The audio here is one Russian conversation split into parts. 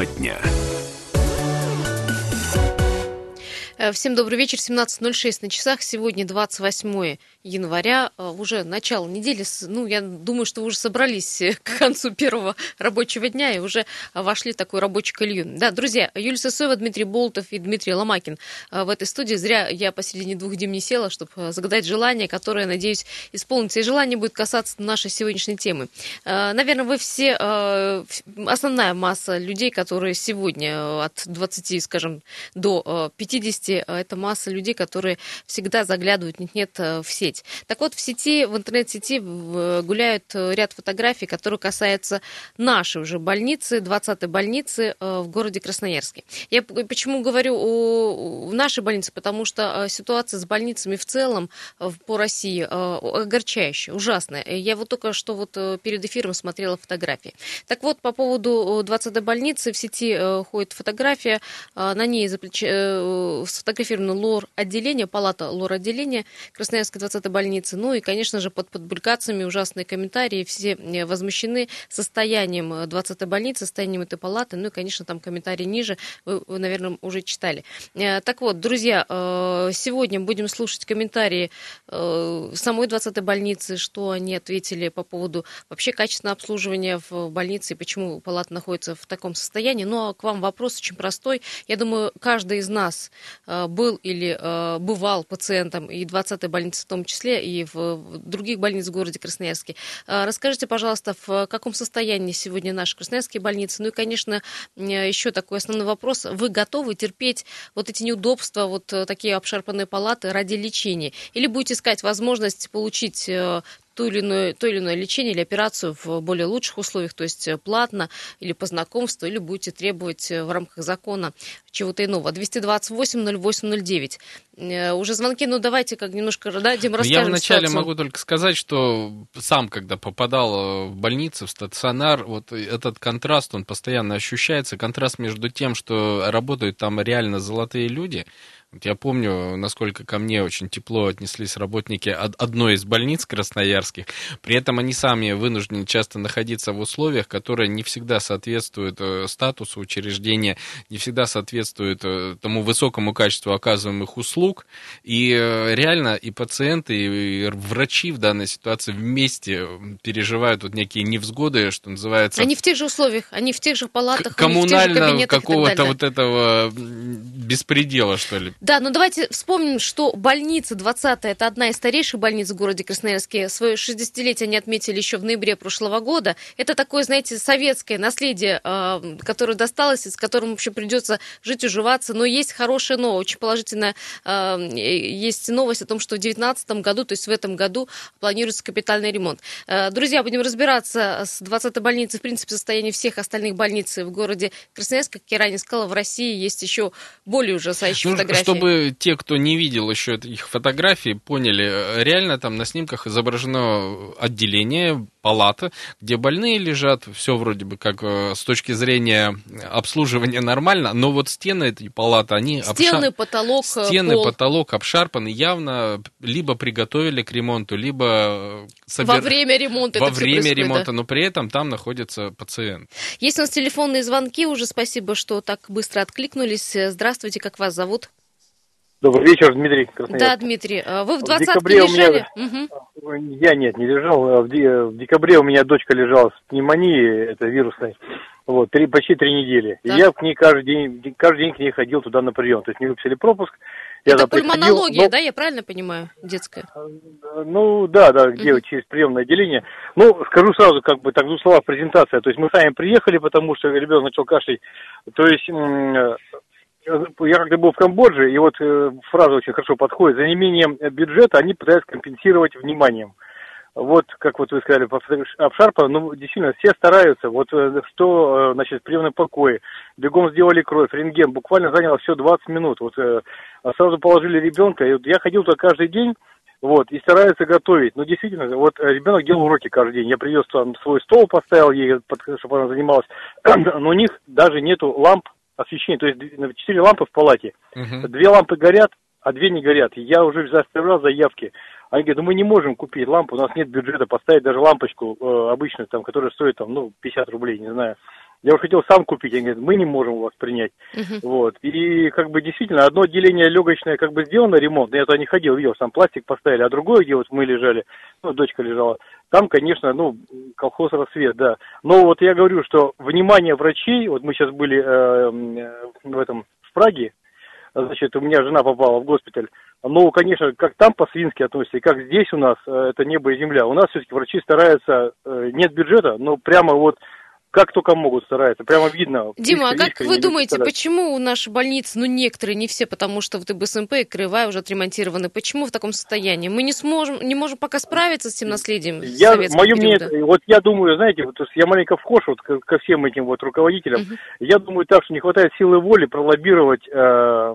Тема дня. Э, всем добрый вечер. 17.06 на часах. Сегодня 28 января. Э, уже начало недели. Ну, я думаю, что вы уже собрались э, к концу первого рабочего дня и уже вошли в такую рабочую колью. Да, друзья, Юлия Сосоева, Дмитрий Болтов и Дмитрий Ломакин в этой студии. Зря я посередине двух дней не села, чтобы загадать желание, которое, надеюсь, исполнится. И желание будет касаться нашей сегодняшней темы. Наверное, вы все, основная масса людей, которые сегодня от 20, скажем, до 50 сети э, это масса людей, которые всегда заглядывают нет-нет э, в сеть. Так вот, в сети, в интернет-сети гуляют э, ряд фотографий, которые касаются нашей уже больницы, 20-й больницы в городе Красноярске. Я почему говорю о нашей больнице, потому что ситуация с больницами в целом по России огорчающая, ужасная. Я вот только что вот перед эфиром смотрела фотографии. Так вот, по поводу 20-й больницы в сети ходит фотография, на ней сфотографировано лор-отделение, палата лор-отделения Красноярской 20-й больницы. Ну и, конечно же, под публикациями ужасные комментарии. Все э, возмущены состоянием 20-й больницы, состоянием этой палаты. Ну и, конечно, там комментарии ниже вы, вы наверное, уже читали. Э, так вот, друзья, э, сегодня будем слушать комментарии самой 20-й больницы, что они ответили по поводу вообще качественного обслуживания в больнице и почему палата находится в таком состоянии. Ну а к вам вопрос очень простой. Я думаю, каждый из нас Э, был или э, бывал пациентом и 20-й больницы в том числе, и в других больницах в городе Красноярске. Э, расскажите, пожалуйста, в каком состоянии сегодня наши красноярские больницы? Ну и, конечно, еще такой основной вопрос. Вы готовы терпеть вот эти неудобства, вот такие обшарпанные палаты ради лечения? Или будете искать возможность получить то или, иное, то или иное лечение или операцию в более лучших условиях, то есть платно или по знакомству, или будете требовать в рамках закона чего-то иного. 228-08-09. Э, уже звонки, ну давайте как немножко дадим, расскажем Я вначале ситуацию. могу только сказать, что сам, когда попадал в больницу, в стационар, вот этот контраст, он постоянно ощущается. Контраст между тем, что работают там реально золотые люди, вот я помню, насколько ко мне очень тепло отнеслись работники одной из больниц красноярских. При этом они сами вынуждены часто находиться в условиях, которые не всегда соответствуют э, статусу учреждения, не всегда соответствуют э, тому высокому качеству оказываемых услуг. И э, реально и пациенты, и врачи в данной ситуации вместе переживают вот некие невзгоды, что называется. Они в тех же условиях, они в тех же палатах, коммунально какого-то вот этого беспредела, что ли. Да, но давайте вспомним, что больница 20 это одна из старейших больниц в городе Красноярске. Свое 60-летие они отметили еще в ноябре прошлого года. Это такое, знаете, советское наследие, а, которое досталось, с которым вообще придется жить, уживаться. Но есть хорошая новость, очень положительная а, есть новость о том, что в 2019 году, то есть в этом году, планируется капитальный ремонт. А, друзья, будем разбираться с 20-й больницей, в принципе, состояние всех остальных больниц в городе Красноярск. Как я ранее сказала, в России есть еще более ужасающие ну, фотографии чтобы те, кто не видел еще их фотографии, поняли, э, реально там на снимках изображено отделение, палата, где больные лежат, все вроде бы как э, с точки зрения обслуживания нормально, но вот стены этой палаты, они... Стены, обшар... потолок, э, Стены, пол. потолок обшарпаны, явно либо приготовили к ремонту, либо... Собер... Во время ремонта Во время ремонта, да? но при этом там находится пациент. Есть у нас телефонные звонки уже, спасибо, что так быстро откликнулись. Здравствуйте, как вас зовут? Добрый вечер, Дмитрий Красноярский. Да, Дмитрий. А вы в 20 лежали? Меня... Угу. Я нет, не лежал. В декабре у меня дочка лежала с пневмонией, это вирусной. Вот, три, почти три недели. Да. И я к ней каждый день, каждый день к ней ходил туда на прием. То есть мне выписали пропуск. Я это пульмонология, но... да, я правильно понимаю, детская? Ну, да, да, где угу. через приемное отделение. Ну, скажу сразу, как бы, так, двух словах презентация. То есть мы сами приехали, потому что ребенок начал кашлять. То есть я когда был в Камбодже, и вот э, фраза очень хорошо подходит, за неимением бюджета они пытаются компенсировать вниманием. Вот, как вот вы сказали, обшарпа, ну, действительно, все стараются. Вот э, что, э, значит, приемный покой, бегом сделали кровь, рентген, буквально заняло все 20 минут. Вот э, сразу положили ребенка, и вот я ходил туда каждый день, вот, и стараются готовить. Ну, действительно, вот ребенок делал уроки каждый день. Я привез там свой стол, поставил ей, чтобы она занималась. Но у них даже нету ламп освещение, то есть четыре лампы в палате. Угу. Две лампы горят, а две не горят. Я уже заставлял заявки. Они говорят, ну мы не можем купить лампу, у нас нет бюджета поставить даже лампочку э, обычную, там, которая стоит там, ну, 50 рублей, не знаю. Я уже хотел сам купить, они говорят, мы не можем вас принять. Uh-huh. Вот. И как бы действительно, одно отделение легочное как бы сделано, ремонт, я туда не ходил, видел, сам пластик поставили, а другое, где вот мы лежали, ну, дочка лежала, там, конечно, ну, колхоз рассвет, да. Но вот я говорю, что внимание врачей, вот мы сейчас были э, в этом, в Праге, значит, у меня жена попала в госпиталь, ну, конечно, как там по-свински относятся, и как здесь у нас, э, это небо и земля. У нас все-таки врачи стараются, э, нет бюджета, но прямо вот как только могут стараются, прямо видно. Дима, а как вы думаете, почему наши больницы, ну некоторые, не все, потому что вот и БСМП, и Краевая уже отремонтированы, почему в таком состоянии? Мы не сможем, не можем пока справиться с тем наследием я, мое мнение, вот я думаю, знаете, вот я маленько вхож вот ко, ко всем этим вот руководителям, угу. я думаю так, что не хватает силы воли пролоббировать э,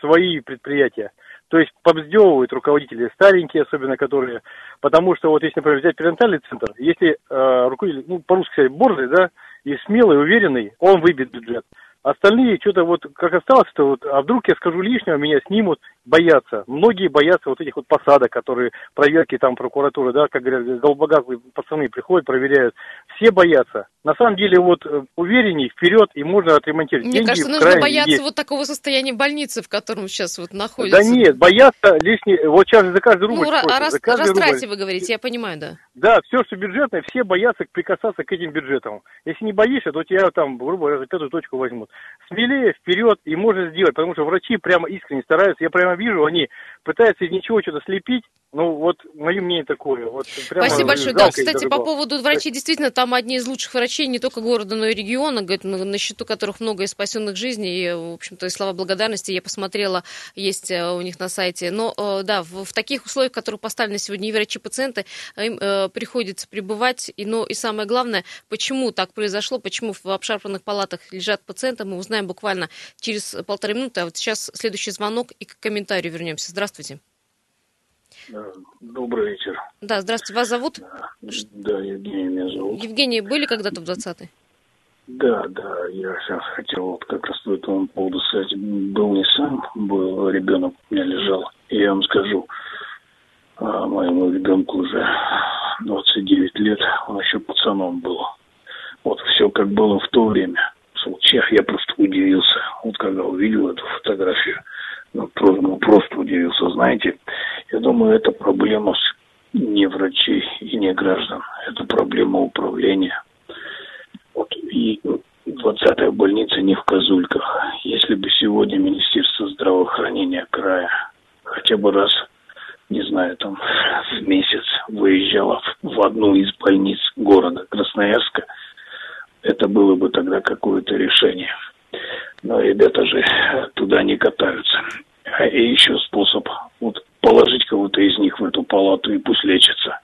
свои предприятия. То есть побздевывают руководители старенькие, особенно которые, потому что вот если, например, взять перинатальный центр, если э, руководитель, ну, по-русски сказать, борзый, да, и смелый, уверенный, он выбит бюджет. Остальные что-то вот, как осталось, то вот, а вдруг я скажу лишнего, меня снимут, боятся. Многие боятся вот этих вот посадок, которые, проверки там прокуратуры, да, как говорят, долбогазные пацаны приходят, проверяют. Все боятся. На самом деле вот э, уверенней, вперед, и можно отремонтировать. Мне Деньги кажется, нужно бояться есть. вот такого состояния больницы, в котором сейчас вот находится. Да нет, бояться лишний, вот сейчас за каждый рубль. Ну, а рас, растрате вы говорите, я понимаю, да. Да, все, что бюджетное, все боятся прикасаться к этим бюджетам. Если не боишься, то тебя там, грубо говоря, за пятую точку возьмут. Смелее, вперед, и можно сделать, потому что врачи прямо искренне стараются. Я прямо вижу, они пытаются из ничего что-то слепить. Ну, вот мое мнение такое. Вот, Спасибо большое. Да, кстати, по поводу врачей, действительно, там одни из лучших врачей не только города, но и региона, говорит, на счету которых много и спасенных жизней, и, в общем-то, и слова благодарности я посмотрела, есть э, у них на сайте. Но, э, да, в, в таких условиях, в которых поставлены сегодня и врачи-пациенты, им э, приходится пребывать. И, но и самое главное, почему так произошло, почему в обшарпанных палатах лежат пациенты, мы узнаем буквально через полторы минуты. А вот сейчас следующий звонок и к комментарию вернемся. Здравствуйте. Добрый вечер. Да, здравствуйте. Вас зовут? Да, Евгений меня зовут. Евгений, были когда-то в 20-й? Да, да, я сейчас хотел вот как раз по этому поводу сказать. Был не сам, был ребенок у меня лежал. И я вам скажу, а, моему ребенку уже 29 лет, он еще пацаном был. Вот все как было в то время. В случаях я просто удивился, вот когда увидел эту фотографию ну, ну, просто удивился, знаете. Я думаю, это проблема не врачей и не граждан. Это проблема управления. Вот и 20-я больница не в Козульках. Если бы сегодня Министерство здравоохранения края хотя бы раз, не знаю, там в месяц выезжало в одну из больниц города Красноярска, это было бы тогда какое-то решение. Но ребята же туда не катаются. И еще способ вот положить кого-то из них в эту палату и пусть лечится.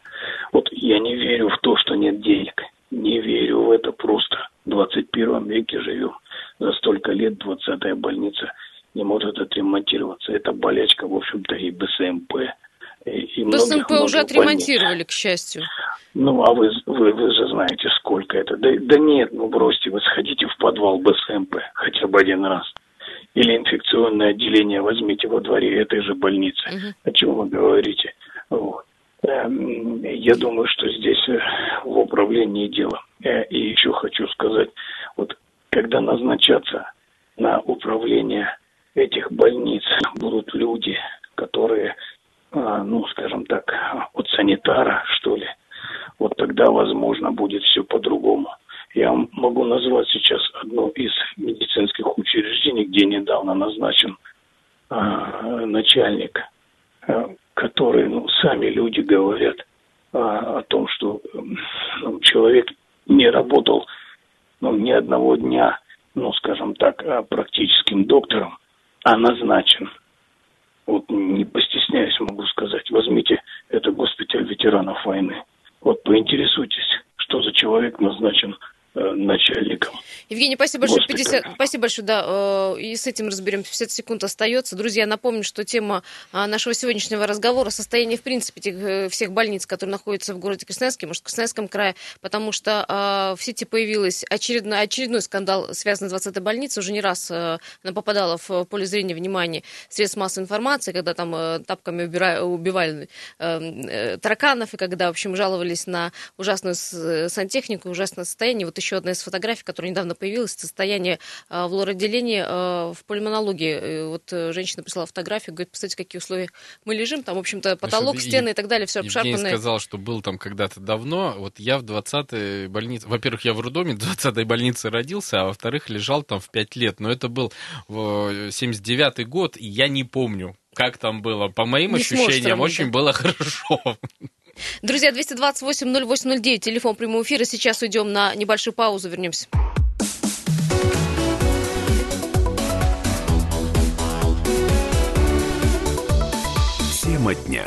Вот я не верю в то, что нет денег. Не верю в это просто. В 21 веке живем. За столько лет 20-я больница не может отремонтироваться. Это болячка, в общем-то, и БСМП. И, и БСМП уже отремонтировали, больниц. к счастью. Ну, а вы, вы, вы же знаете, сколько это. Да, да нет, ну бросьте, вы сходите в подвал БСМП хотя бы один раз или инфекционное отделение возьмите во дворе этой же больницы. Uh-huh. О чем вы говорите? Вот. Эм, я думаю, что здесь э, в управлении дело. Э, и еще хочу сказать, вот когда назначаться на управление этих больниц будут люди, которые, ну, скажем так, от санитара, что ли, вот тогда, возможно, будет все по-другому. Я могу назвать сейчас одно из медицинских учреждений, где недавно назначен а, начальник, а, который, ну, сами люди говорят а, о том, что ну, человек не работал ну, ни одного дня, ну, скажем так, а, практическим доктором, а назначен. Вот не постесняюсь, могу сказать. Возьмите, это госпиталь ветеранов войны. Вот поинтересуйтесь, что за человек назначен начальником. Евгений спасибо большое. 50... Спасибо большое, да. Э, и с этим разберем. 50 секунд остается. Друзья, напомню, что тема а, нашего сегодняшнего разговора состояние, в принципе, этих, э, всех больниц, которые находятся в городе Красноярске, может, в Красноярском крае, потому что а, в сети появился очередной, очередной скандал, связанный с 20-й больницей. Уже не раз она попадала в поле зрения внимания средств массовой информации, когда там тапками убивали тараканов, и когда, в общем, жаловались на ужасную сантехнику, ужасное состояние. Вот еще одна из фотографий, которая недавно появилась, состояние а, в лор-отделении а, в пульмонологии. Вот э, женщина прислала фотографию, говорит, посмотрите, какие условия мы лежим. Там, в общем-то, потолок, Значит, стены и так далее, все обшарпанное. Евгений сказал, что был там когда-то давно. Вот я в 20-й больнице... Во-первых, я в роддоме 20-й больнице родился, а во-вторых, лежал там в 5 лет. Но это был 79-й год, и я не помню, как там было. По моим не ощущениям, очень было хорошо. Друзья, 228-08-09, телефон прямого эфира. Сейчас уйдем на небольшую паузу, вернемся. Тема дня.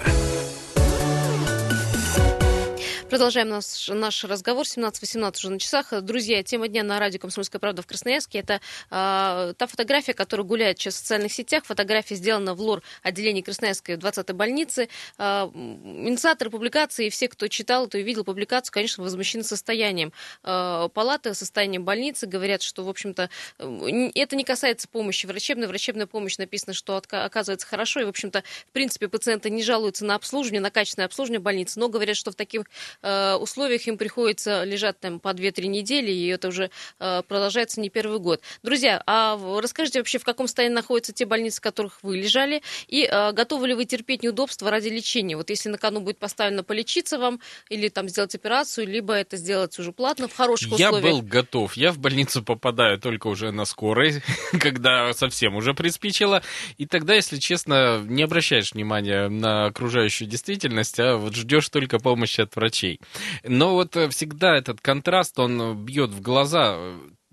Продолжаем наш, наш разговор. 17-18 уже на часах. Друзья, тема дня на радио «Комсомольская правда» в Красноярске. Это э, та фотография, которая гуляет сейчас в социальных сетях. Фотография сделана в лор отделении Красноярской 20-й больницы. Э, инициаторы публикации и все, кто читал это и видел публикацию, конечно, возмущены состоянием э, палаты, состоянием больницы. Говорят, что, в общем-то, это не касается помощи врачебной. Врачебная помощь написано, что оказывается хорошо. И, в общем-то, в принципе, пациенты не жалуются на обслуживание, на качественное обслуживание больницы, но говорят, что в таких Э, условиях им приходится лежать там по 2-3 недели, и это уже э, продолжается не первый год. Друзья, а расскажите вообще, в каком состоянии находятся те больницы, в которых вы лежали, и э, готовы ли вы терпеть неудобства ради лечения? Вот если на кону будет поставлено полечиться вам, или там сделать операцию, либо это сделать уже платно, в хороших я условиях. Я был готов. Я в больницу попадаю только уже на скорой, когда совсем уже приспичило. И тогда, если честно, не обращаешь внимания на окружающую действительность, а вот ждешь только помощи от врачей вещей. Но вот э, всегда этот контраст, он бьет в глаза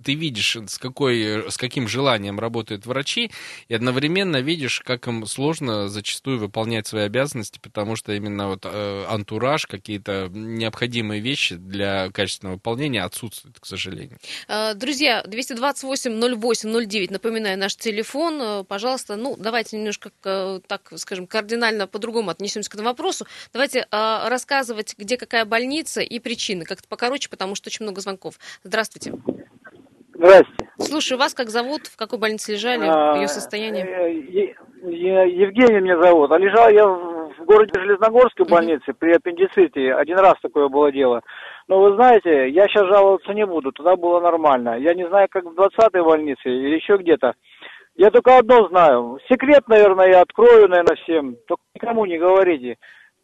ты видишь, с, какой, с каким желанием работают врачи, и одновременно видишь, как им сложно зачастую выполнять свои обязанности, потому что именно вот э, антураж, какие-то необходимые вещи для качественного выполнения отсутствуют, к сожалению. Э, друзья, 228-08-09, напоминаю, наш телефон, э, пожалуйста, ну, давайте немножко, э, так скажем, кардинально по-другому отнесемся к этому вопросу. Давайте рассказывать, где какая больница и причины, как-то покороче, потому что очень много звонков. Здравствуйте. Здрасте. Слушаю вас, как зовут, в какой больнице лежали, а, ее состояние? Е- Евгений меня зовут. А лежал я в городе Железногорской больнице при аппендиците. Один раз такое было дело. Но вы знаете, я сейчас жаловаться не буду, туда было нормально. Я не знаю, как в 20-й больнице или еще где-то. Я только одно знаю. Секрет, наверное, я открою, наверное, всем. Только никому не говорите.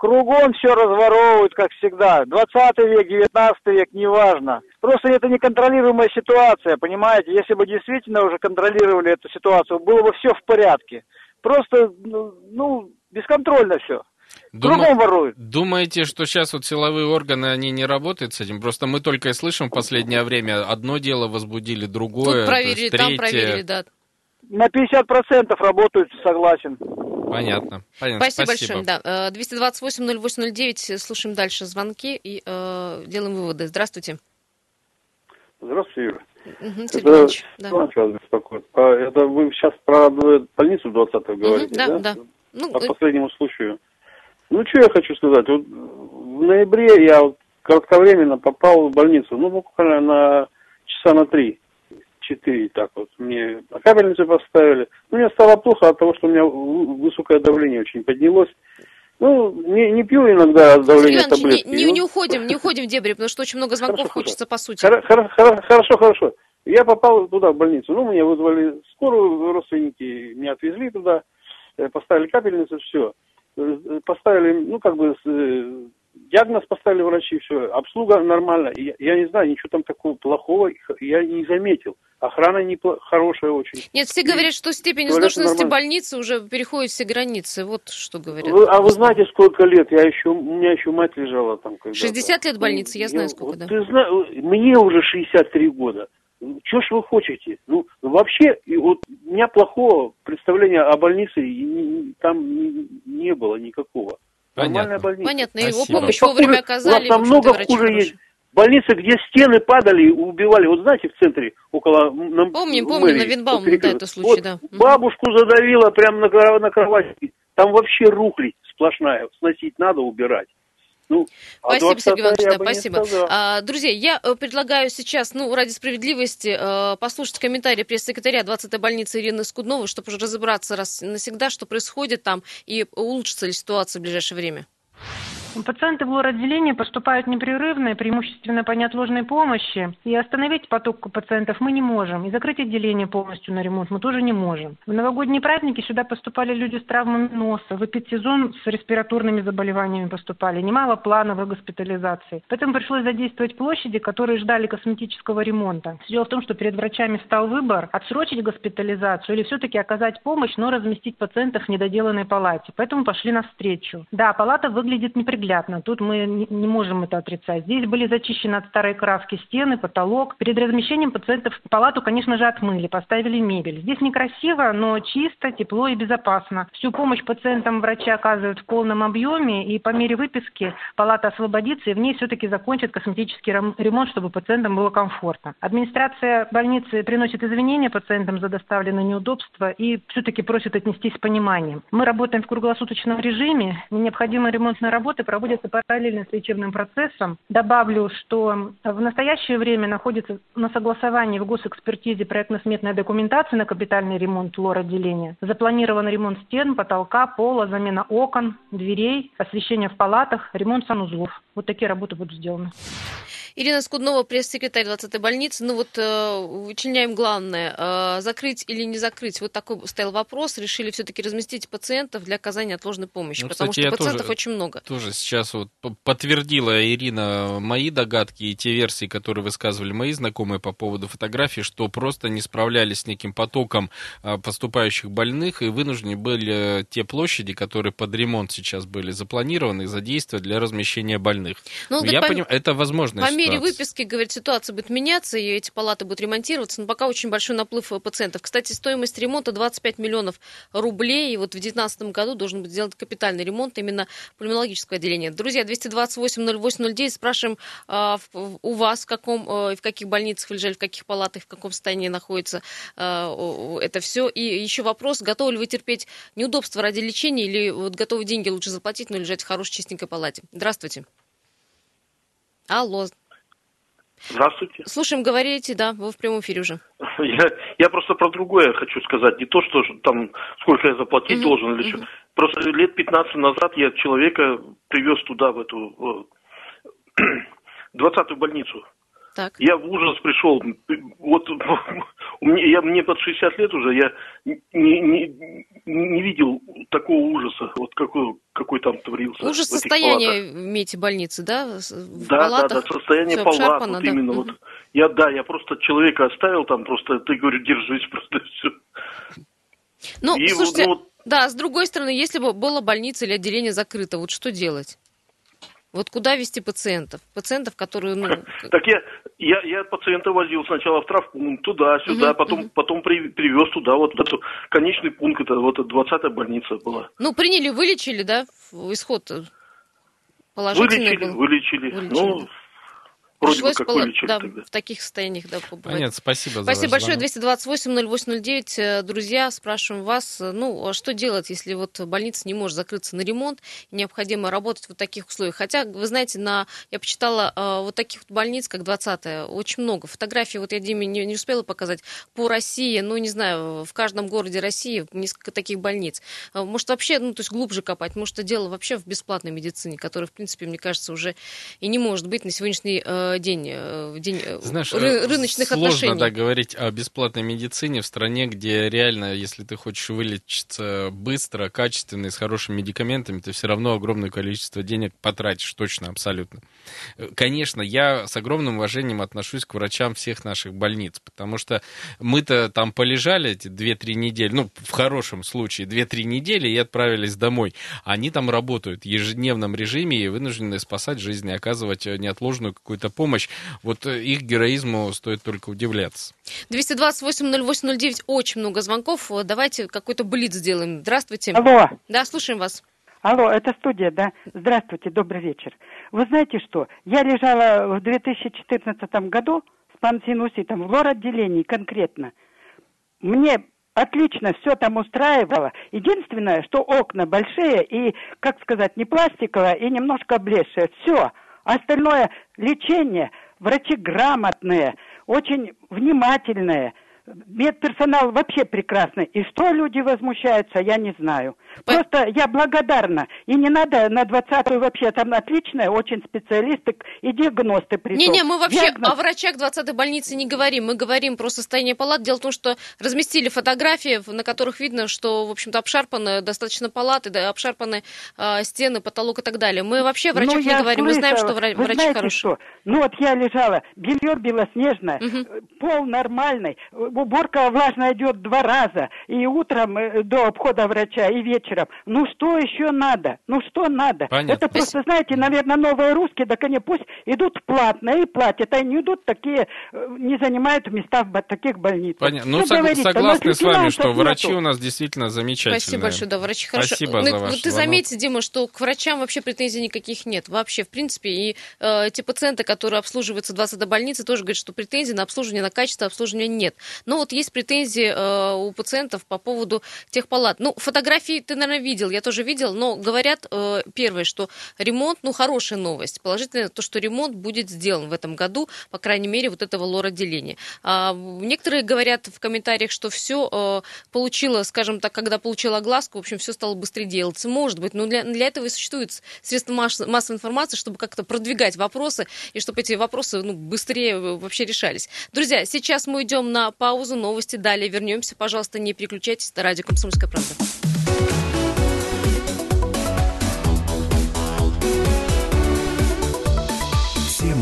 Кругом все разворовывают, как всегда. 20 век, 19 век, неважно. Просто это неконтролируемая ситуация, понимаете? Если бы действительно уже контролировали эту ситуацию, было бы все в порядке. Просто, ну, ну бесконтрольно все. Дума... Кругом воруют. Думаете, что сейчас вот силовые органы, они не работают с этим? Просто мы только и слышим в последнее время, одно дело возбудили, другое, Тут проверили, третье. там проверили, да. На 50% работают, согласен. Понятно. Понятно. Спасибо, Спасибо. большое. Да. 228-08-09. Э, слушаем дальше звонки и э, делаем выводы. Здравствуйте. Здравствуйте, Юра. Угу, Сергей Иванович, да. беспокоит. А это вы сейчас про больницу 20-ю говорите, угу, да? Да, да. Ну, По последнему случаю. Ну, что я хочу сказать. Вот в ноябре я вот кратковременно попал в больницу, ну, буквально на часа на три четыре так вот. Мне капельницу поставили. Ну, мне стало плохо от того, что у меня высокое давление очень поднялось. Ну, не, не пью иногда давление Иванович, таблетки. Не, не, не уходим, не уходим в дебри, потому что очень много звонков хорошо, хочется по сути. Хорошо, хорошо, хорошо. Я попал туда, в больницу. Ну, мне вызвали скорую, родственники меня отвезли туда, э, поставили капельницу, все. Э, поставили, ну, как бы, э, диагноз поставили врачи, все, обслуга нормально. Я, я не знаю, ничего там такого плохого я не заметил. Охрана не хорошая очень. Нет, все говорят, что степень изношенности больницы уже переходит все границы. Вот что говорят. Вы, а вы знаете, сколько лет? Я еще, у меня еще мать лежала там. Когда 60 лет больницы, я знаю, сколько, да. Ты знаешь, мне уже 63 года. Что ж вы хотите? Ну, вообще, и вот у меня плохого представления о больнице там не, не было никакого. Понятно. Понятно, его помощь вовремя оказали. У нас намного хуже есть Больницы, где стены падали, убивали. Вот знаете, в центре, около... На, помним, помним, на Винбаум, да, это случай, вот да. Бабушку задавило прямо на, на кровати. Там вообще рухли сплошная. Сносить надо, убирать. Ну, а спасибо, Сергей Иванович, да, спасибо. А, друзья, я э, предлагаю сейчас, ну, ради справедливости, э, послушать комментарий пресс-секретаря 20-й больницы Ирины Скудновой, чтобы уже разобраться раз навсегда, что происходит там и улучшится ли ситуация в ближайшее время. Пациенты в лор-отделении поступают непрерывно, преимущественно по неотложной помощи, и остановить поток пациентов мы не можем, и закрыть отделение полностью на ремонт мы тоже не можем. В новогодние праздники сюда поступали люди с травмами носа, в эпидсезон с респираторными заболеваниями поступали, немало плановых госпитализаций. Поэтому пришлось задействовать площади, которые ждали косметического ремонта. Дело в том, что перед врачами стал выбор отсрочить госпитализацию или все-таки оказать помощь, но разместить пациентов в недоделанной палате. Поэтому пошли навстречу. Да, палата выглядит неприглядно, наглядно. Тут мы не можем это отрицать. Здесь были зачищены от старой краски стены, потолок. Перед размещением пациентов палату, конечно же, отмыли, поставили мебель. Здесь некрасиво, но чисто, тепло и безопасно. Всю помощь пациентам врачи оказывают в полном объеме, и по мере выписки палата освободится, и в ней все-таки закончат косметический ремонт, чтобы пациентам было комфортно. Администрация больницы приносит извинения пациентам за доставленные неудобства и все-таки просит отнестись с пониманием. Мы работаем в круглосуточном режиме, необходимые ремонтные работы проводятся параллельно с лечебным процессом. Добавлю, что в настоящее время находится на согласовании в госэкспертизе проектно-сметная документация на капитальный ремонт лор-отделения. Запланирован ремонт стен, потолка, пола, замена окон, дверей, освещение в палатах, ремонт санузлов. Вот такие работы будут сделаны. Ирина Скуднова, пресс-секретарь 20-й больницы. Ну вот э, вычленяем главное, э, закрыть или не закрыть. Вот такой стоял вопрос. Решили все-таки разместить пациентов для оказания отложенной помощи, ну, потому кстати, что пациентов тоже, очень много. Тоже сейчас вот подтвердила Ирина мои догадки и те версии, которые высказывали мои знакомые по поводу фотографий, что просто не справлялись с неким потоком э, поступающих больных и вынуждены были те площади, которые под ремонт сейчас были запланированы, задействовать для размещения больных. Ну, Я по... понимаю, это возможно мере выписки, говорит, ситуация будет меняться, и эти палаты будут ремонтироваться, но пока очень большой наплыв э, пациентов. Кстати, стоимость ремонта 25 миллионов рублей, и вот в 2019 году должен быть сделан капитальный ремонт именно пульмонологического отделения. Друзья, 228-08-09, спрашиваем а, у вас, в, каком, э, в каких больницах вы лежали, в каких палатах, в каком состоянии находится а, это все. И еще вопрос, готовы ли вы терпеть неудобства ради лечения, или вот готовы деньги лучше заплатить, но лежать в хорошей чистенькой палате? Здравствуйте. Алло. Здравствуйте. Слушаем, говорите, да, вы в прямом эфире уже. Я, я просто про другое хочу сказать. Не то, что там сколько я заплатить mm-hmm. должен или mm-hmm. что. Просто лет 15 назад я человека привез туда, в эту 20-ю больницу. Так. Я в ужас пришел. Вот у меня, я, мне под 60 лет уже, я не, не, не видел такого ужаса, вот какой, какой там творился. Ужас состояния имеете больницы, да? В да, палатах? да, да, состояние палат, вот да? именно. Угу. Вот. Я, да, я просто человека оставил там, просто ты, говорю, держись, просто все. Ну, И слушайте, ну, да, с другой стороны, если бы была больница или отделение закрыто, вот что делать? Вот куда вести пациентов? Пациентов, которые, ну... Так я, я, я пациента возил сначала в травмпункт, туда-сюда, угу, потом, угу. потом при, привез туда, вот этот конечный пункт, это вот 20-я больница была. Ну, приняли, вылечили, да, исход положительный вылечили, был? Вылечили, вылечили. Ну, Вроде Пришлось бы, пол... да, в таких состояниях да, побывать. Понятно, спасибо за Спасибо большое. 228-0809. Э, друзья, спрашиваем вас, э, ну, а что делать, если вот больница не может закрыться на ремонт, и необходимо работать в таких условиях? Хотя, вы знаете, на, я почитала э, вот таких вот больниц, как 20-я, очень много. Фотографий, вот я Диме не, не успела показать, по России, ну, не знаю, в каждом городе России несколько таких больниц. Может, вообще, ну, то есть глубже копать, может, это дело вообще в бесплатной медицине, которая, в принципе, мне кажется, уже и не может быть на сегодняшний день, э, день э, Знаешь, ры- рыночных сложно, отношений. Сложно да, говорить о бесплатной медицине в стране, где реально, если ты хочешь вылечиться быстро, качественно и с хорошими медикаментами, ты все равно огромное количество денег потратишь, точно, абсолютно. Конечно, я с огромным уважением отношусь к врачам всех наших больниц, потому что мы-то там полежали эти 2-3 недели, ну, в хорошем случае, 2-3 недели и отправились домой. Они там работают в ежедневном режиме и вынуждены спасать жизни, оказывать неотложную какую-то помощь. Вот э, их героизму стоит только удивляться. 228-08-09, очень много звонков. Давайте какой-то блиц сделаем. Здравствуйте. Алло. Да, слушаем вас. Алло, это студия, да? Здравствуйте, добрый вечер. Вы знаете что? Я лежала в 2014 году с пансинуситом в лор-отделении конкретно. Мне отлично все там устраивало. Единственное, что окна большие и, как сказать, не пластиковые и немножко облезшие. Все. Остальное лечение, врачи грамотные, очень внимательные – медперсонал вообще прекрасный. И что люди возмущаются, я не знаю. Просто я благодарна. И не надо на 20-ю вообще, там отличные очень специалисты и диагносты притом. Не-не, мы вообще Диагноз... о врачах 20-й больницы не говорим. Мы говорим про состояние палат. Дело в том, что разместили фотографии, на которых видно, что, в общем-то, обшарпаны достаточно палаты, да, обшарпаны э, стены, потолок и так далее. Мы вообще о врачах ну, не говорим. Слышала. Мы знаем, что вра- Вы врачи знаете хорошие. Что? Ну вот я лежала, белье белоснежное, угу. пол нормальный, уборка влажная идет два раза, и утром э, до обхода врача, и вечером. Ну что еще надо? Ну что надо? Понятно. Это просто, знаете, наверное, новые русские, так они пусть идут платно и платят, а не идут такие, э, не занимают места в таких больницах. Понятно. Ну, сог- согласны с вами, что врачи у нас действительно замечательные. Спасибо большое, да, врачи хорошо. Спасибо ну, за ваш Ты заметь, Дима, что к врачам вообще претензий никаких нет. Вообще, в принципе, и э, те пациенты, которые обслуживаются в 20 больнице, тоже говорят, что претензий на обслуживание, на качество обслуживания нет. Но вот есть претензии э, у пациентов по поводу тех палат. Ну, фотографии ты, наверное, видел, я тоже видел, но говорят, э, первое, что ремонт, ну, хорошая новость. Положительно то, что ремонт будет сделан в этом году, по крайней мере, вот этого лор-отделения. А, некоторые говорят в комментариях, что все э, получило, скажем так, когда получила огласку, в общем, все стало быстрее делаться. Может быть, но для, для этого и существует средства массовой информации, чтобы как-то продвигать вопросы и чтобы эти вопросы ну, быстрее вообще решались. Друзья, сейчас мы идем на паузу, новости, далее вернемся. Пожалуйста, не переключайтесь, это радио «Комсомольская правда».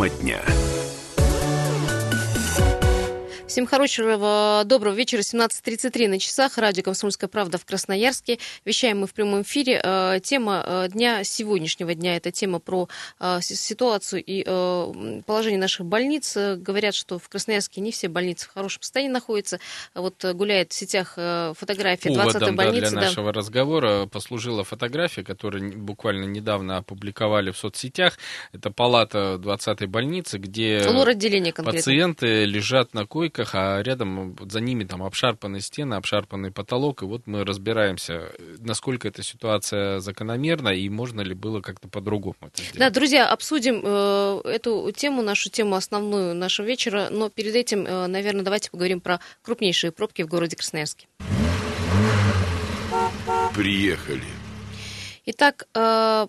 Тема дня. Всем хорошего, доброго вечера. 17.33 на часах. Радио «Комсомольская правда» в Красноярске. Вещаем мы в прямом эфире. Э, тема э, дня сегодняшнего дня – это тема про э, ситуацию и положение наших больниц. Говорят, что в Красноярске не все больницы в хорошем состоянии находятся. Вот гуляет в сетях фотография 20-й больницы. Да, для нашего разговора послужила фотография, которую буквально недавно опубликовали в соцсетях. Это палата 20-й больницы, где пациенты лежат на койках площадках, а рядом за ними там обшарпанные стены, обшарпанный потолок, и вот мы разбираемся, насколько эта ситуация закономерна и можно ли было как-то по-другому это сделать. Да, друзья, обсудим э, эту тему, нашу тему основную нашего вечера, но перед этим, э, наверное, давайте поговорим про крупнейшие пробки в городе Красноярске. Приехали. Итак, э,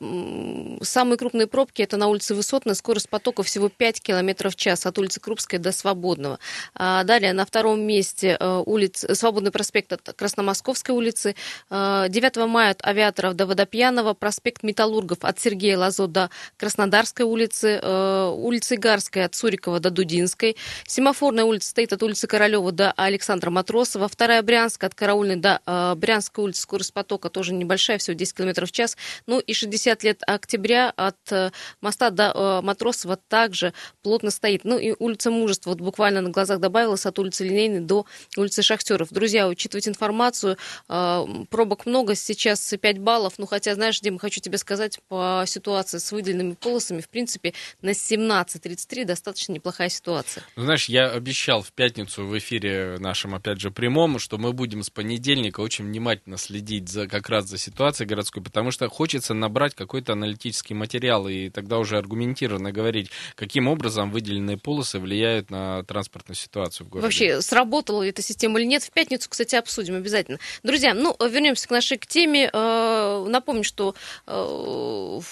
самые крупные пробки это на улице Высотной, скорость потока всего 5 км в час от улицы Крупской до Свободного. А далее на втором месте э, улиц, Свободный проспект от Красномосковской улицы, 9 э, мая от Авиаторов до Водопьянова, проспект Металлургов от Сергея Лазо до Краснодарской улицы, улица Игарская от Сурикова до Дудинской, Семафорная улица стоит от улицы Королева до Александра Матросова, вторая Брянская от Караульной до Брянской улицы, скорость потока тоже небольшая, всего 10 км в час сейчас. Ну и 60 лет октября от э, моста до э, Матросова также плотно стоит. Ну и улица Мужества вот буквально на глазах добавилась от улицы Линейной до улицы Шахтеров. Друзья, учитывать информацию, э, пробок много, сейчас 5 баллов. Ну хотя, знаешь, Дима, хочу тебе сказать, по ситуации с выделенными полосами, в принципе, на 17.33 достаточно неплохая ситуация. Ну, знаешь, я обещал в пятницу в эфире нашем, опять же, прямом, что мы будем с понедельника очень внимательно следить за, как раз за ситуацией городской, потому что хочется набрать какой-то аналитический материал и тогда уже аргументированно говорить, каким образом выделенные полосы влияют на транспортную ситуацию в городе. Вообще, сработала эта система или нет, в пятницу, кстати, обсудим обязательно. Друзья, ну, вернемся к нашей к теме. Э, напомню, что э,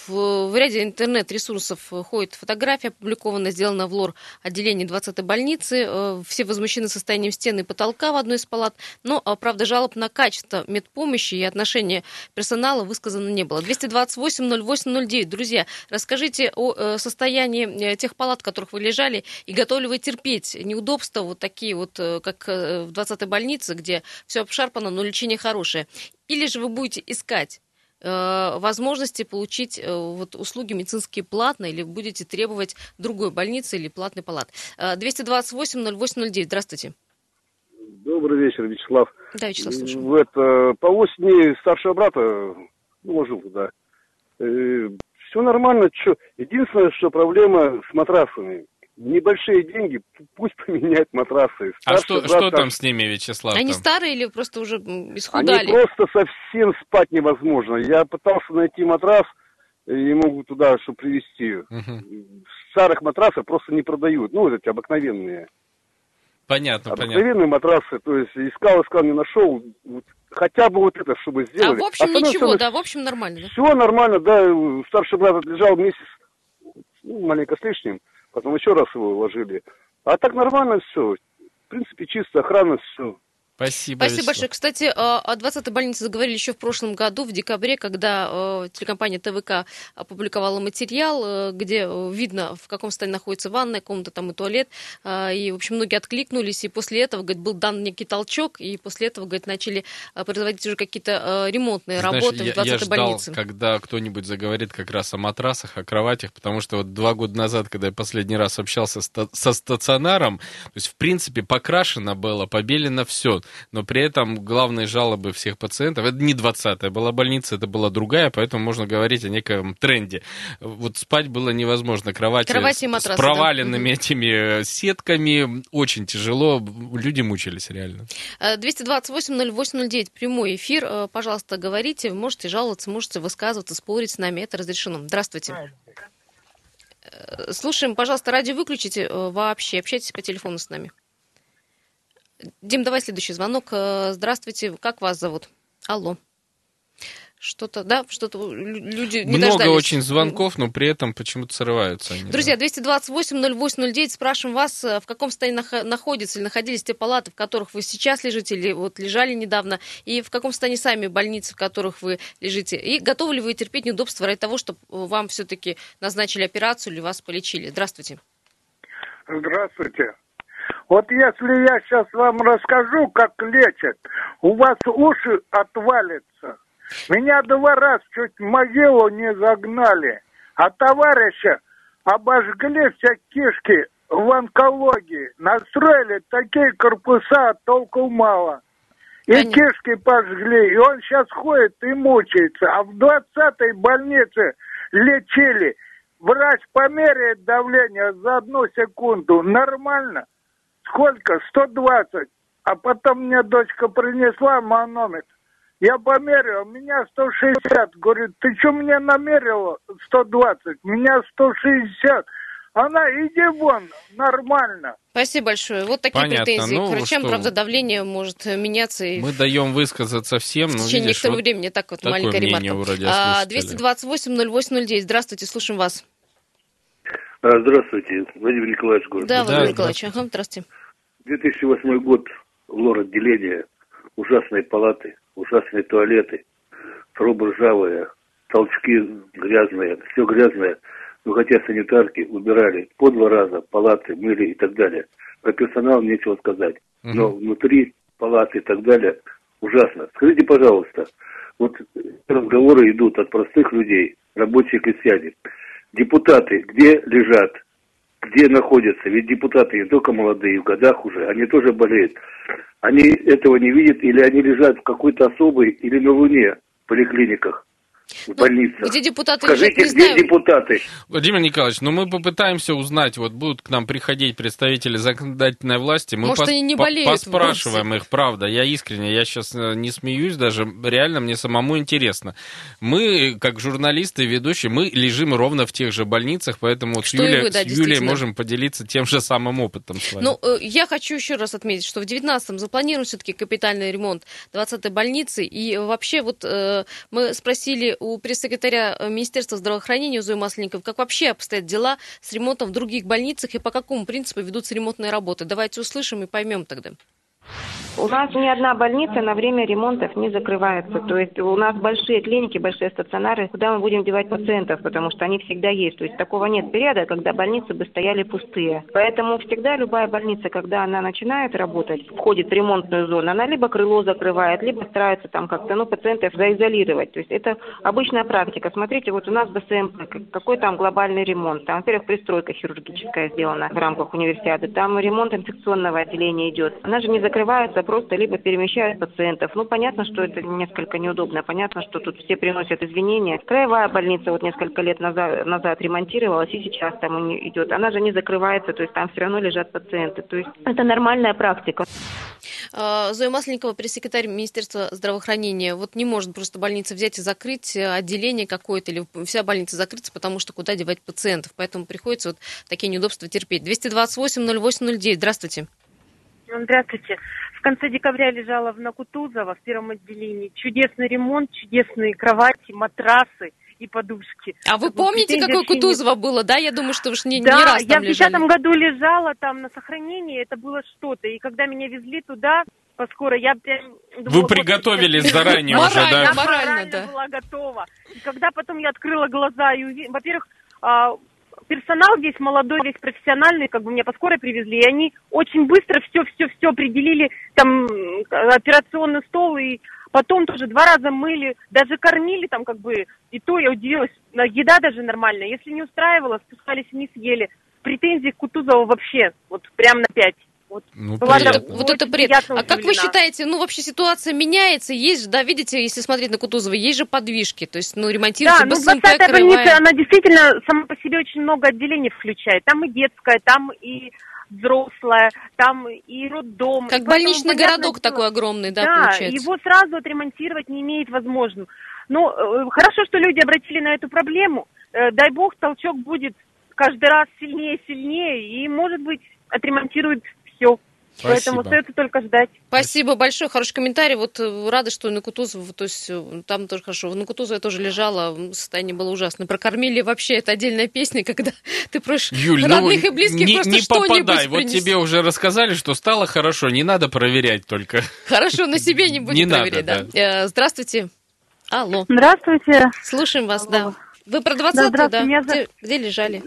в ряде интернет-ресурсов ходит фотография, опубликованная, сделана в лор отделении 20-й больницы. Э, все возмущены состоянием стены и потолка в одной из палат, но, правда, жалоб на качество медпомощи и отношение персонала высказано не было. 228-08-09. Друзья, расскажите о э, состоянии э, тех палат, в которых вы лежали, и готовы вы терпеть неудобства вот такие вот, э, как в 20-й больнице, где все обшарпано, но лечение хорошее. Или же вы будете искать возможности получить вот, услуги медицинские платно или будете требовать другой больницы или платный палат. 228-08-09. Здравствуйте. Добрый вечер, Вячеслав. Да, Вячеслав, слушаю. В это, по осени старшего брата положил туда. Э, все нормально. Чё? Единственное, что проблема с матрасами. Небольшие деньги, пусть поменяют матрасы. А что, брат что там- с ними, Вячеслав? Они там? старые или просто уже м, Они исхудали? просто совсем спать невозможно. Я пытался найти матрас, э, не могу туда, чтобы привезти. Мгм. Старых матрасов просто не продают. Ну, вот эти обыкновенные. Понятно, понятно. обыкновенные матрасы. То есть искал, искал, не нашел. Хотя бы вот это, чтобы А сделали. в общем Остальное ничего, всё- да, в общем нормально, да? Все нормально, да. Старший брат отлежал месяц, ну, маленько с лишним. Потом еще раз его уложили. А так нормально все. В принципе, чисто, охрана, все. Спасибо, Спасибо Вячеслав. большое. Кстати, э, о 20-й больнице заговорили еще в прошлом году, в декабре, когда э, телекомпания ТВК опубликовала материал, э, где видно, в каком состоянии находится ванная комната, там и туалет. И, в общем, многие откликнулись, и после этого, говорит, был дан некий толчок, и после этого, говорит, начали производить уже какие-то ремонтные Знаешь, работы я, в 20-й я ждал, больнице. когда кто-нибудь заговорит как раз о матрасах, о кроватях, потому что вот два года назад, когда я последний раз общался со стационаром, то есть, в принципе, покрашено было, побелено все, но при этом главные жалобы всех пациентов, это не 20-я была больница, это была другая, поэтому можно говорить о неком тренде. Вот спать было невозможно, кровати, Кровати матрасы, с да. проваленными Мгм. этими э, сетками, очень тяжело, люди мучились реально. Э, 228-08-09, прямой эфир. Э, Пожалуйста, говорите, можете жаловаться, можете высказываться, спорить с нами, это разрешено. Здравствуйте. Э, Слушаем, пожалуйста, радио выключите э, вообще, общайтесь по телефону с нами. Дим, давай следующий звонок. Э, Здравствуйте, как вас зовут? Алло. Что-то, да, что-то лю- люди не Много дождались. очень звонков, но при этом почему-то срываются они. да. Друзья, 228-08-09, спрашиваем вас, э, в каком состоянии нах- находятся или находились те палаты, в которых вы сейчас лежите, или вот лежали недавно, и в каком состоянии сами больницы, в которых вы лежите, и готовы ли вы терпеть неудобства ради того, чтобы вам все-таки назначили операцию или вас полечили. Здравствуйте. Здравствуйте. Вот если я сейчас вам расскажу, как лечат, у вас уши отвалятся. Меня два раза чуть в могилу не загнали, а товарища обожгли все кишки в онкологии. Настроили такие корпуса, а толку мало. И Понятно. кишки пожгли, и он сейчас ходит и мучается. А в 20-й больнице лечили. Врач померяет давление за одну секунду. Нормально. Сколько? 120. А потом мне дочка принесла манометр. Я померил, у меня 160. Говорит, ты что мне намерила 120? У меня 160. Она, иди вон, нормально. Спасибо большое. Вот такие Понятно. претензии Ну, к врачам. что? Правда, давление может меняться и Мы даем высказаться всем, в но течение видишь, некоторого вот времени. Так вот, такое маленькая мнение ремарка. у А, радиослушателя. 228-08-09. Здравствуйте, слушаем вас. А, Здравствуйте, Владимир Николаевич город. Да, Да, Владимир Николаевич. Ага, здравствуйте. 2008 год, лор отделение, ужасные палаты, ужасные туалеты, трубы ржавые, толчки грязные, все грязное. Ну, хотя санитарки убирали по два раза, палаты мыли и так далее. Про персонал нечего сказать. Но внутри палаты и так далее ужасно. Скажите, пожалуйста, вот разговоры идут от простых людей, рабочие крестьяне. Депутаты где лежат? где находятся. Ведь депутаты не только молодые, в годах уже, они тоже болеют. Они этого не видят или они лежат в какой-то особой или на Луне в поликлиниках, Ну, Где депутаты Скажите, лежат, где знаю. депутаты? Владимир Николаевич, ну мы попытаемся узнать, вот будут к нам приходить представители законодательной власти, мы Может, пос- они не болеют поспрашиваем их, правда, я искренне, я сейчас не смеюсь даже, реально мне самому интересно. Мы, как журналисты и ведущие, мы лежим ровно в тех же больницах, поэтому вот с Юлей, вы, да, с Юлей можем поделиться тем же самым опытом с вами. Ну, э, я хочу еще раз отметить, что в 19-м запланирован все-таки капитальный ремонт 20-й больницы. И вообще вот э, мы спросили у пресс-секретаря э, Министерства здравоохранения Зои Масленников, как вообще обстоят дела с ремонтом в других больницах и по какому принципу ведутся ремонтные работы. Давайте услышим и поймем тогда. У нас ни одна больница на время ремонтов не закрывается. То есть у нас большие клиники, большие стационары, куда мы будем девать пациентов, потому что они всегда есть. То есть такого нет периода, когда больницы бы стояли пустые. Поэтому всегда любая больница, когда она начинает работать, входит в ремонтную зону, она либо крыло закрывает, либо старается там как-то ну, пациентов заизолировать. То есть это обычная практика. Смотрите, вот у нас к- какой там глобальный ремонт. Там, во-первых, пристройка хирургическая сделана в рамках универсиады. Там ремонт инфекционного отделения идет. Она же не закрывается это просто либо перемещают пациентов. Ну, понятно, что это несколько неудобно. Понятно, что тут все приносят извинения. Краевая больница вот несколько лет назад, назад ремонтировалась, и сейчас там идет. Она же не закрывается, то есть там все равно лежат пациенты. То есть это нормальная практика. А, Зоя Масленникова, пресс-секретарь Министерства здравоохранения. Вот не может просто больница взять и закрыть отделение какое-то, или вся больница закрыться, потому что куда девать пациентов. Поэтому приходится вот такие неудобства терпеть. 228-08-09. Здравствуйте. Здравствуйте. В конце декабря лежала в Накутузово в первом отделении. Чудесный ремонт, чудесные кровати, матрасы и подушки. А вы помните, какое Кутузово было, да? Я думаю, что уж не, да, не раз я там в 2010 лежали. году лежала там на сохранении, это было что-то. И когда меня везли туда, поскоро я прям... Вы приготовились заранее уже, Морально, да? Я морально, морально да. была готова. И когда потом я открыла глаза и уви- Во-первых, а, персонал здесь молодой, весь профессиональный, как бы меня по скорой привезли, и они очень быстро все-все-все определили, там, м, операционный стол, и потом тоже два раза мыли, даже кормили там, как бы, и то я удивилась, на- еда даже нормальная. Если не устраивала, спускались вниз, ели. Претензий к Кутузову вообще, вот прям на пять. Вот, Ну, Вот это бред. А как вы считаете, ну вообще ситуация меняется? Есть же, да, видите, если смотреть на Кутузова, есть же подвижки, то есть, ну, ремонтируется Да, ну БСМП, 20-я краевая. больница, она действительно сама по себе очень много отделений включает. Там и детская, там и взрослая, там и роддом. Как И больничный понятное городок дело, такой огромный, да, Да, получается? его сразу отремонтировать не имеет возможным. Но э, хорошо, что люди обратили на эту проблему. Э, дай бог, толчок будет каждый раз сильнее и сильнее, и, может быть, отремонтируют все. Поэтому Спасибо. остается только ждать. Спасибо большое, хороший комментарий. Вот э, рада, что на Кутузово, то есть э, там тоже хорошо. На Кутузово я тоже лежала, состояние было ужасно. Прокормили вообще, это отдельная песня, когда ты просишь Юль, ну, родных и близких не, просто не попадай. Вот принести. тебе уже рассказали, что стало хорошо, не надо проверять только. Хорошо, на себе не будем Не надо, проверять, да. Э, Здравствуйте. Алло, Здравствуйте. слушаем вас, да. Вы про Да, 20 да? здравствуйте, меня Где, где лежали?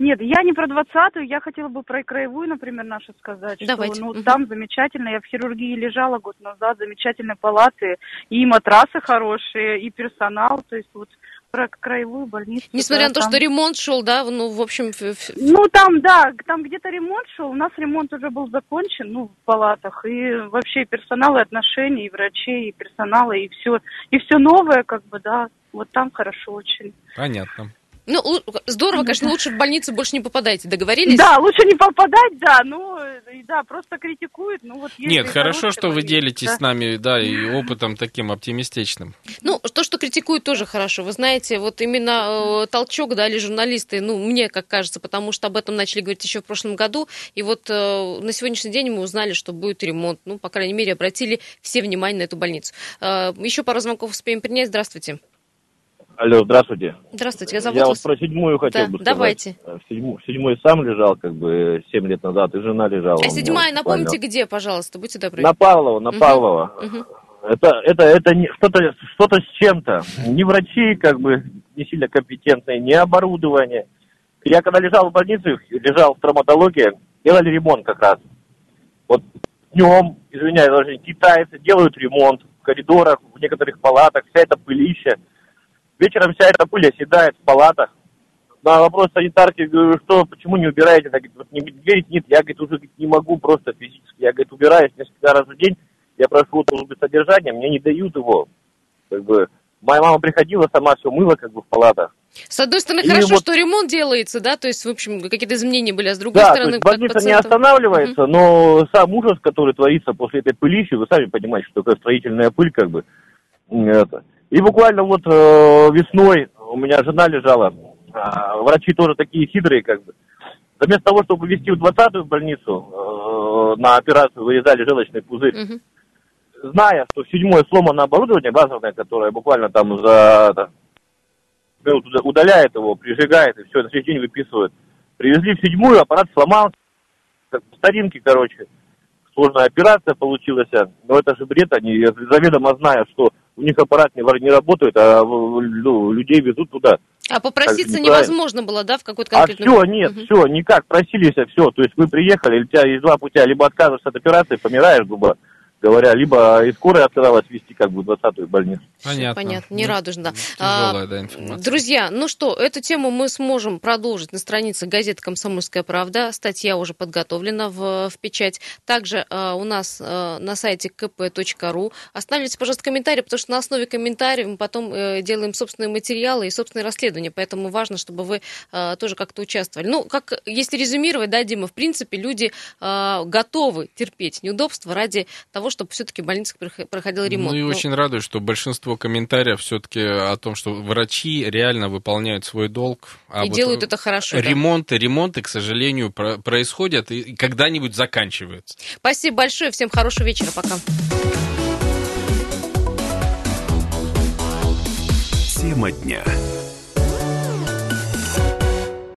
Нет, я не про двадцатую, я хотела бы про краевую, например, нашу сказать. Давайте. Что, ну, Мгм. там замечательно, я в хирургии лежала год назад, замечательные палаты, и матрасы хорошие, и персонал, то есть вот про краевую больницу. Несмотря да, на то, там- что ремонт шел, да, ну, в общем, Ну, там, да, там где-то ремонт шел, у нас ремонт уже был закончен, ну, в палатах, и вообще и персонал, и отношения, и врачей, и персонала, и все, и все новое, как бы, да, вот там хорошо очень. Понятно. Ну, здорово, конечно, лучше в больницу больше не попадайте. Договорились? Да, лучше не попадать, да, ну, да, просто критикуют, ну, вот Нет, хорошо, что вы делитесь да. с нами, да, и опытом таким оптимистичным. Ну, то, что критикуют, тоже хорошо. Вы знаете, вот именно э, толчок дали журналисты, ну, мне как кажется, потому что об этом начали говорить еще в прошлом году. И вот э, на сегодняшний день мы узнали, что будет ремонт. Ну, по крайней мере, обратили все внимание на эту больницу. Э, еще пару звонков успеем принять. Здравствуйте. Алло, здравствуйте. Здравствуйте, я зовут Я вот вас. про седьмую хотел Да, бы сказать. давайте. В седьмую, в седьмую сам лежал, как бы, 7 лет назад, и жена лежала. А седьмая, напомните, где, пожалуйста, будьте добры. На Павлова, на Мгм, Павлова. мгм. Это, это, это не, что-то, что-то с чем-то. Ни врачи, как бы, не сильно компетентные, ни оборудование. Я когда лежал в больнице, лежал в травматологии, делали ремонт как раз. Вот днем, извиняюсь, даже китайцы делают ремонт в коридорах, в некоторых палатах, вся эта пылища. Вечером вся эта пыль оседает в палатах. На вопрос санитарки, говорю, что, почему не убираете? Она говорит, вот не верить, нет, я, говорит, уже говорит, не могу просто физически. Я, говорит, убираюсь несколько раз в день, я прошу службы содержания, мне не дают его. Как бы, моя мама приходила, сама все мыла, как бы, в палатах. С одной стороны, И хорошо, вот- что ремонт делается, да, то есть, в общем, какие-то изменения были, а с другой Да, то стороны, как больница не пациентам- останавливается, но сам ужас, который творится после этой пылищи, вы сами понимаете, что такое строительная пыль, как бы. Это. И буквально вот э, весной у меня жена лежала, а, врачи тоже такие хитрые, как бы. Вместо того, чтобы везти в 20-ю больницу, э, на операцию вырезали желчный пузырь, Мгм. зная, что в седьмое сломано оборудование базовое, которое буквально там за минут уда- удаляет его, прижигает, и все, на следующий день выписывают. Привезли в седьмую, аппарат сломался, по старинке, короче. Сложная операция получилась, но это же бред, они заведомо знают, что у них аппарат не, не работает, а ну, людей везут туда. А попроситься Так, невозможно было, да, в какой-то А конкретный... все, нет, все, никак, просились, все. То есть вы приехали, у тебя есть два путя, либо отказываешься от операции, помираешь, грубо, говоря, либо и скорая отказалась вести как бы 20-ю больницу. Понятно. Понятно, не Ну, радужно. Тяжелая, А, да, информация. Друзья, ну что, эту тему мы сможем продолжить на странице газеты «Комсомольская правда». Статья уже подготовлена в, в печать. Также э, у нас э, на сайте kp.ru. Оставляйте, пожалуйста, комментарии, потому что на основе комментариев мы потом э, делаем собственные материалы и собственные расследования. Поэтому важно, чтобы вы э, тоже как-то участвовали. Ну, как если резюмировать, да, Дима, в принципе, люди э, готовы терпеть неудобства ради того, чтобы все-таки в больницах прохо- проходил ремонт. Ну и Ну, очень радует, что большинство комментариев все-таки о том, что врачи реально выполняют свой долг. А И вот делают это хорошо, да. Ремонты, ремонты, к сожалению, про- происходят и когда-нибудь заканчиваются. Спасибо большое, всем хорошего вечера, пока. Тема дня.